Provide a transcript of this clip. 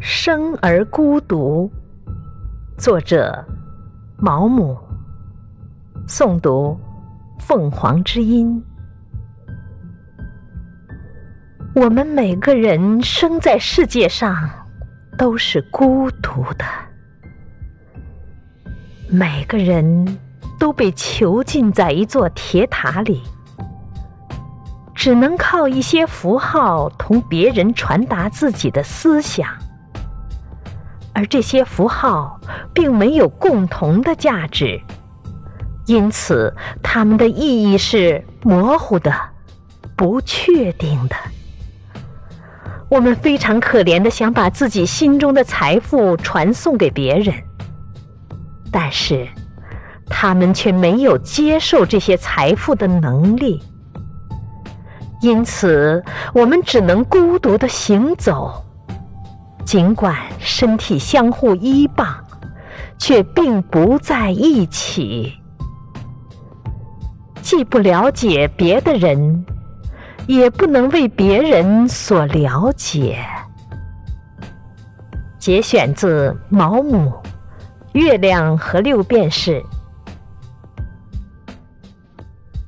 生而孤独。作者：毛姆。诵读：凤凰之音。我们每个人生在世界上都是孤独的，每个人都被囚禁在一座铁塔里。只能靠一些符号同别人传达自己的思想，而这些符号并没有共同的价值，因此它们的意义是模糊的、不确定的。我们非常可怜的想把自己心中的财富传送给别人，但是他们却没有接受这些财富的能力。因此，我们只能孤独的行走，尽管身体相互依傍，却并不在一起。既不了解别的人，也不能为别人所了解。节选自毛姆《月亮和六便士》。